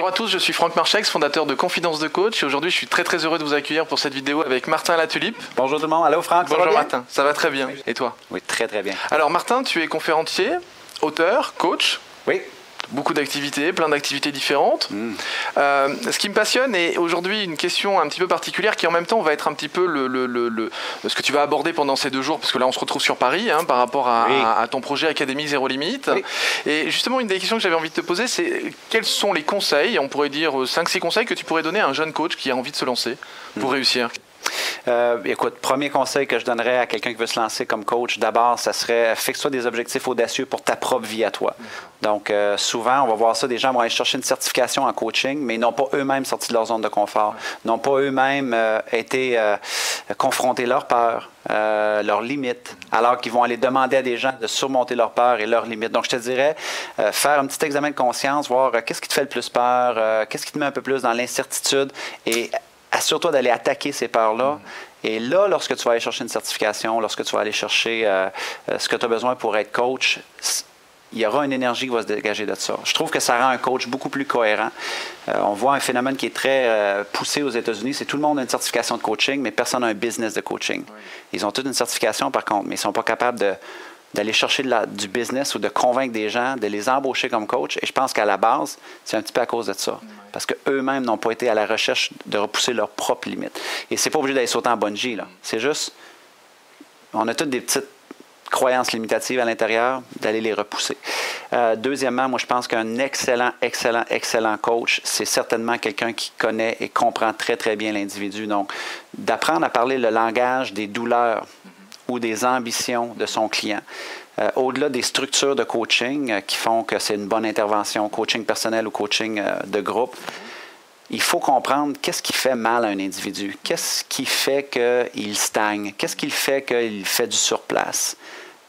Bonjour à tous, je suis Franck Marchex, fondateur de Confidence de Coach. Et aujourd'hui, je suis très très heureux de vous accueillir pour cette vidéo avec Martin Latulipe. Bonjour tout le monde. Allô Franck. Bonjour Martin. Ça va très bien. Et toi? Oui, très très bien. Alors Martin, tu es conférencier, auteur, coach? Oui beaucoup d'activités, plein d'activités différentes. Mm. Euh, ce qui me passionne est aujourd'hui une question un petit peu particulière qui en même temps va être un petit peu le, le, le, ce que tu vas aborder pendant ces deux jours, parce que là on se retrouve sur Paris hein, par rapport à, ton projet Académie Zéro Limite. Et justement, une des questions que j'avais envie de te poser, c'est quels sont les conseils, on pourrait dire 5-6 conseils que tu pourrais donner à un jeune coach qui a envie de se lancer pour mm. réussir? Euh, écoute, premier conseil que je donnerais à quelqu'un qui veut se lancer comme coach, d'abord, ça serait fixe-toi des objectifs audacieux pour ta propre vie à toi. Donc, euh, souvent, on va voir ça, des gens vont aller chercher une certification en coaching, mais ils n'ont pas eux-mêmes sorti de leur zone de confort, n'ont pas eux-mêmes euh, été confrontés leurs peurs, leurs limites, alors qu'ils vont aller demander à des gens de surmonter leurs peurs et leurs limites. Donc, je te dirais, faire un petit examen de conscience, voir qu'est-ce qui te fait le plus peur, qu'est-ce qui te met un peu plus dans l'incertitude et assure-toi d'aller attaquer ces peurs-là. Et là, lorsque tu vas aller chercher une certification, lorsque tu vas aller chercher euh, euh, ce que tu as besoin pour être coach, il y aura une énergie qui va se dégager de ça. Je trouve que ça rend un coach beaucoup plus cohérent. Euh, on voit un phénomène qui est très poussé aux États-Unis, c'est tout le monde a une certification de coaching, mais personne n'a un business de coaching. Ils ont toute une certification, par contre, mais ils ne sont pas capables de d'aller chercher du business ou de convaincre des gens, de les embaucher comme coach. Et je pense qu'à la base, c'est un petit peu à cause de ça. Parce qu'eux-mêmes n'ont pas été à la recherche de repousser leurs propres limites. Et c'est pas obligé d'aller sauter en bungee, là. C'est juste, on a toutes des petites croyances limitatives à l'intérieur, d'aller les repousser. Euh, deuxièmement, moi, je pense qu'un excellent, excellent, excellent coach, c'est certainement quelqu'un qui connaît et comprend très, très bien l'individu. Donc, d'apprendre à parler le langage des douleurs, ou des ambitions de son client. Euh, au-delà des structures de coaching euh, qui font que c'est une bonne intervention, coaching personnel ou coaching euh, de groupe, il faut comprendre qu'est-ce qui fait mal à un individu, qu'est-ce qui fait qu'il stagne, qu'est-ce qui fait qu'il fait du surplace?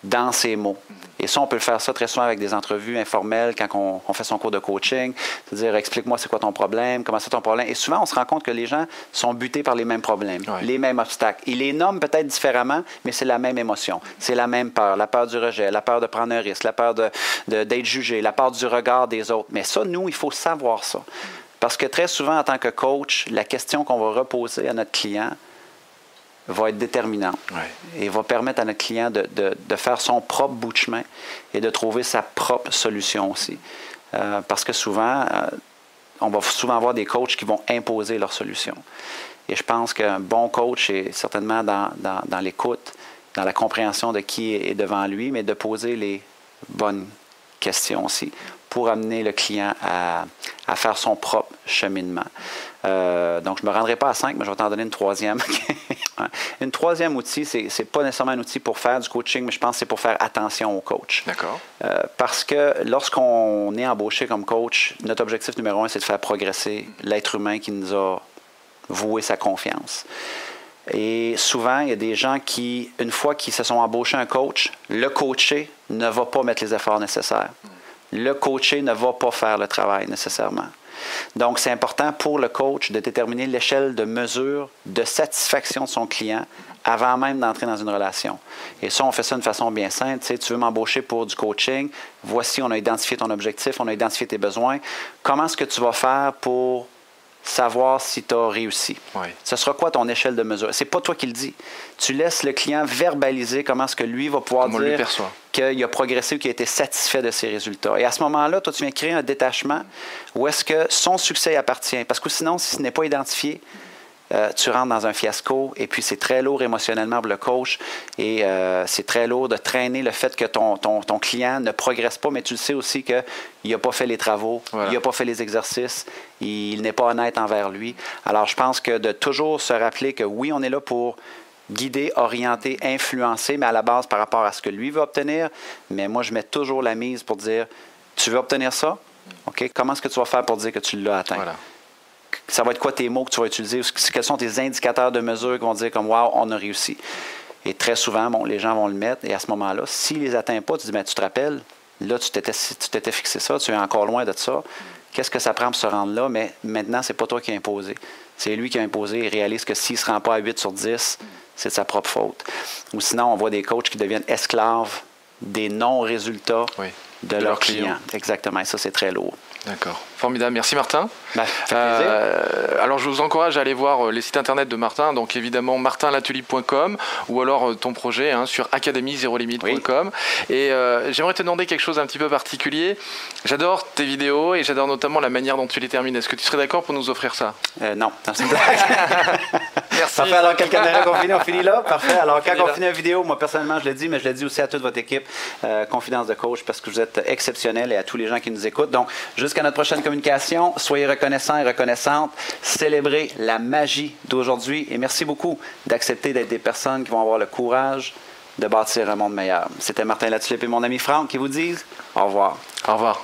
Dans ses mots. Et ça, on peut faire ça très souvent avec des entrevues informelles quand on, fait son cours de coaching. C'est-à-dire, explique-moi c'est quoi ton problème, comment c'est ton problème? Et souvent, on se rend compte que les gens sont butés par les mêmes problèmes, les mêmes obstacles. Ils les nomment peut-être différemment, mais c'est la même émotion. C'est la même peur. La peur du rejet, la peur de prendre un risque, la peur d'être de, jugé, la peur du regard des autres. Mais ça, nous, il faut savoir ça. Parce que très souvent, en tant que coach, la question qu'on va reposer à notre client, va être déterminante et va permettre à notre client de, de, faire son propre bout de chemin et de trouver sa propre solution aussi. Euh, parce que souvent, euh, on va souvent avoir des coachs qui vont imposer leur solution. Et je pense qu'un bon coach est certainement dans, dans, dans l'écoute, dans la compréhension de qui est devant lui, mais de poser les bonnes questions aussi pour amener le client à, à faire son propre cheminement. Euh, donc, je ne me rendrai pas à cinq, mais je vais t'en donner une troisième. une troisième outil, ce n'est pas nécessairement un outil pour faire du coaching, mais je pense que c'est pour faire attention au coach. D'accord. Euh, parce que lorsqu'on est embauché comme coach, notre objectif numéro un, c'est de faire progresser l'être humain qui nous a voué sa confiance. Et souvent, il y a des gens qui, une fois qu'ils se sont embauchés un coach, le coaché ne va pas mettre les efforts nécessaires. Le coaché ne va pas faire le travail nécessairement. Donc, c'est important pour le coach de déterminer l'échelle de mesure de satisfaction de son client avant même d'entrer dans une relation. Et ça, on fait ça d'une façon bien simple. Tu, sais, tu veux m'embaucher pour du coaching, voici, on a identifié ton objectif, on a identifié tes besoins. Comment est-ce que tu vas faire pour savoir si tu as réussi. Ce sera quoi ton échelle de mesure? C'est pas toi qui le dis. Tu laisses le client verbaliser comment est-ce que lui va pouvoir dire qu'il a progressé ou qu'il a été satisfait de ses résultats. Et à ce moment-là, toi, tu viens créer un détachement où est-ce que son succès appartient. Parce que sinon, si ce n'est pas identifié, euh, tu rentres dans un fiasco et puis c'est très lourd émotionnellement pour le coach et euh, c'est très lourd de traîner le fait que ton, ton, ton, client ne progresse pas, mais tu le sais aussi qu'il n'a pas fait les travaux, il n'a pas fait les exercices, il n'est pas honnête envers lui. Alors je pense que de toujours se rappeler que oui, on est là pour guider, orienter, influencer, mais à la base par rapport à ce que lui veut obtenir. Mais moi, je mets toujours la mise pour dire, tu veux obtenir ça? OK? Comment est-ce que tu vas faire pour dire que tu l'as atteint? Ça va être quoi tes mots que tu vas utiliser? Quels sont tes indicateurs de mesure qui vont dire comme Wow, on a réussi? Et très souvent, bon, les gens vont le mettre. Et à ce moment-là, s'ils ne les atteignent pas, tu dis, ben, tu te rappelles, là, tu t'étais fixé ça, tu es encore loin de ça. Qu'est-ce que ça prend pour se rendre là? Mais maintenant, c'est pas toi qui as imposé. C'est lui qui a imposé. Il réalise que s'il ne se rend pas à 8 sur 10, c'est de sa propre faute. Ou sinon, on voit des coachs qui deviennent esclaves des non-résultats de, leurs clients. Exactement. ça, c'est très lourd. D'accord. Formidable. Merci Martin. Bah, euh, alors je vous encourage à aller voir euh, les sites internet de Martin, donc évidemment martinlatulipe.com ou alors euh, ton projet hein, sur academy-limite.com. Et j'aimerais te demander quelque chose un petit peu particulier. J'adore tes vidéos et j'adore notamment la manière dont tu les termines. Est-ce que tu serais d'accord pour nous offrir ça? Non, une blague. Merci. Parfait, alors quelqu'un qu'on finit, on finit là. Parfait. Alors quand on finit la vidéo, moi personnellement je l'ai dit, mais je l'ai dit aussi à toute votre équipe, Confidence de coach, parce que vous êtes exceptionnels et à tous les gens qui nous écoutent. Donc jusqu'à notre prochaine communication. Soyez reconnaissants et reconnaissantes. Célébrez la magie d'aujourd'hui. Et merci beaucoup d'accepter d'être des personnes qui vont avoir le courage de bâtir un monde meilleur. C'était Martin Latulippe et mon ami Franck qui vous disent au revoir. Au revoir.